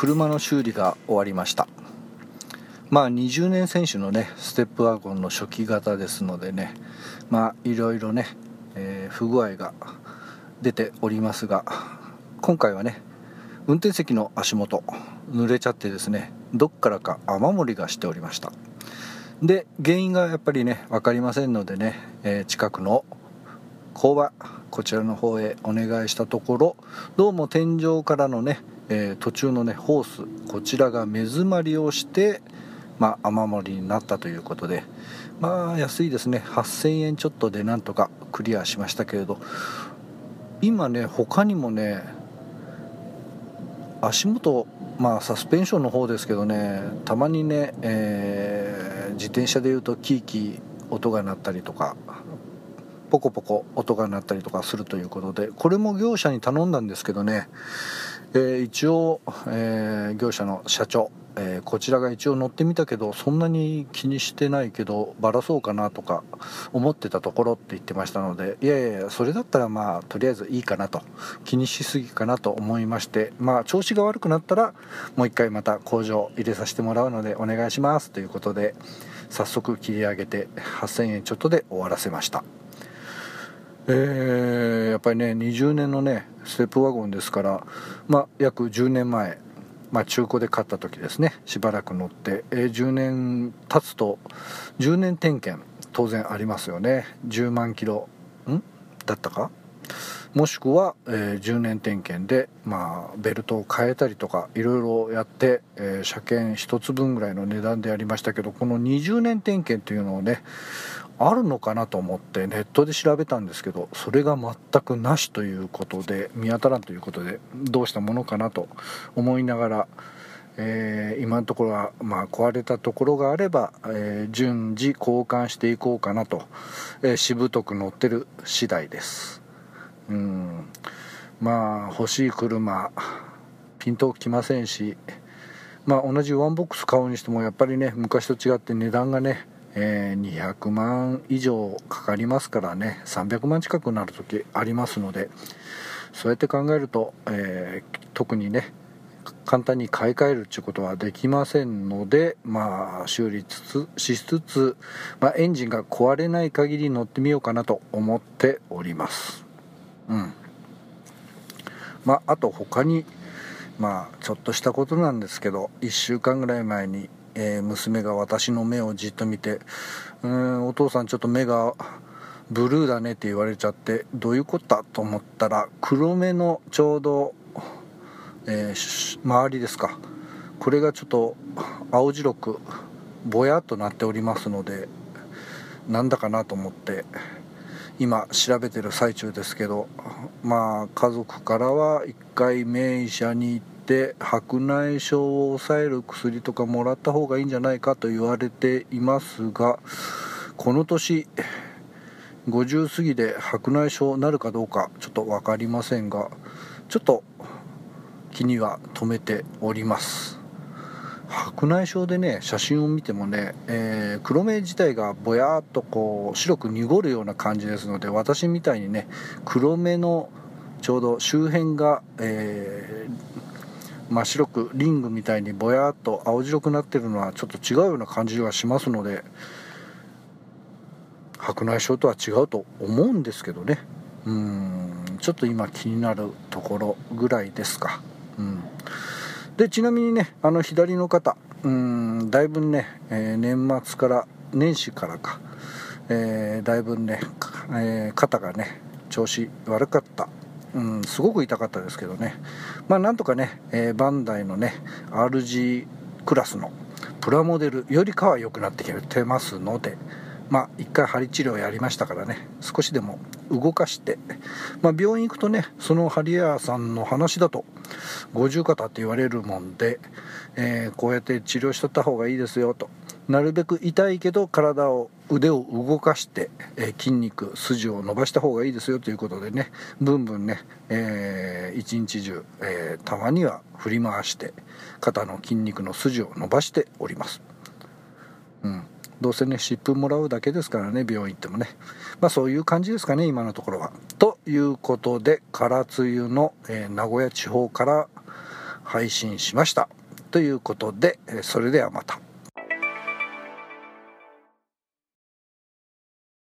車の修理が終わりました。まあ20年選手のねステップワゴンの初期型ですのでねまあいろいろね、えー、不具合が出ておりますが今回はね運転席の足元濡れちゃってですねどっからか雨漏りがしておりました。で原因がやっぱりね分かりませんのでね、えー、近くの工場こちらの方へお願いしたところどうも天井からのね、えー、途中のねホースこちらが目詰まりをしてまあ、雨漏りになったということでまあ安いですね。8000円ちょっとでなんとかクリアしましたけれど今ね他にもね足元まあサスペンションの方ですけどねたまにね、えー、自転車でいうとキーキー音が鳴ったりとかポコポコ音が鳴ったりとかするということでこれも業者に頼んだんですけどね、えー、一応、えー、業者の社長えー、こちらが一応乗ってみたけどそんなに気にしてないけどばらそうかなとか思ってたところって言ってましたのでいやいやそれだったらまあとりあえずいいかなと気にしすぎかなと思いましてまあ調子が悪くなったらもう一回また工場入れさせてもらうのでお願いしますということで早速切り上げて8000円ちょっとで終わらせました。えー、やっぱりね20年のねステップワゴンですからまあ約10年前まあ、中古で買った時ですねしばらく乗って、えー、10年経つと10年点検当然ありますよね。10万キロん？だったか？もしくは、えー、10年点検で、まあ、ベルトを変えたりとかいろいろやって、えー、車検1つ分ぐらいの値段でやりましたけどこの20年点検というのをねあるのかなと思ってネットで調べたんですけどそれが全くなしということで見当たらんということでどうしたものかなと思いながら、えー、今のところは、まあ、壊れたところがあれば、えー、順次交換していこうかなと、えー、しぶとく乗ってる次第です。うん。まあ欲しい車ピンときませんしまあ同じワンボックス買うにしてもやっぱりね昔と違って値段がねえ、200万以上かかりますからね。300万近くなる時ありますのでそうやって考えると、えー、特にね簡単に買い替えるっていうことはできませんのでまあ修理つつしつつ、まあ、エンジンが壊れない限り乗ってみようかなと思っております。うん。まああと他にまあちょっとしたことなんですけど1週間ぐらい前にえー、娘が私の目をじっと見て「うんお父さんちょっと目がブルーだね」って言われちゃってどういうことだと思ったら黒目のちょうど、えー、周りですか。これがちょっと青白くぼやっとなっておりますのでなんだかなと思って今調べてる最中ですけどまあ家族からは1回名医者に行ってて白内障を抑える薬とかもらった方がいいんじゃないかと言われていますがこの年50過ぎで白内障なるかどうかちょっと分かりませんがちょっと気には留めております。白内障でね写真を見てもね、えー、黒目自体がぼやっとこう白く濁るような感じですので私みたいにね黒目のちょうど周辺が、えー真っ白くリングみたいにぼやっと青白くなってるのはちょっと違うような感じがしますので白内障とは違うと思うんですけどね。うん。ちょっと今気になるところぐらいですか。うん、でちなみにねあの左の方。うん。だいぶね、えー、年末から年始からか、えー、だいぶね、えー、肩がね調子悪かった。うん、すごく痛かったですけどね、まあ、なんとかね、えー、バンダイのね RG クラスのプラモデルよりかは良くなってきてますので、まあ、1回針治療やりましたからね。少しでも動かして、まあ、病院行くとねその針屋さんの話だと五十肩って言われるもんで、えー、こうやって治療しとった方がいいですよと。なるべく痛いけど体を腕を動かして、えー、筋肉筋を伸ばした方がいいですよということでね。ブンブンね、えー、一日中、えー、たまには振り回して肩の筋肉の筋を伸ばしております。うん。どうせね湿布もらうだけですからね病院行ってもねまあそういう感じですかね今のところは。ということで唐津湯の、えー、名古屋地方から配信しましたということでそれではまた。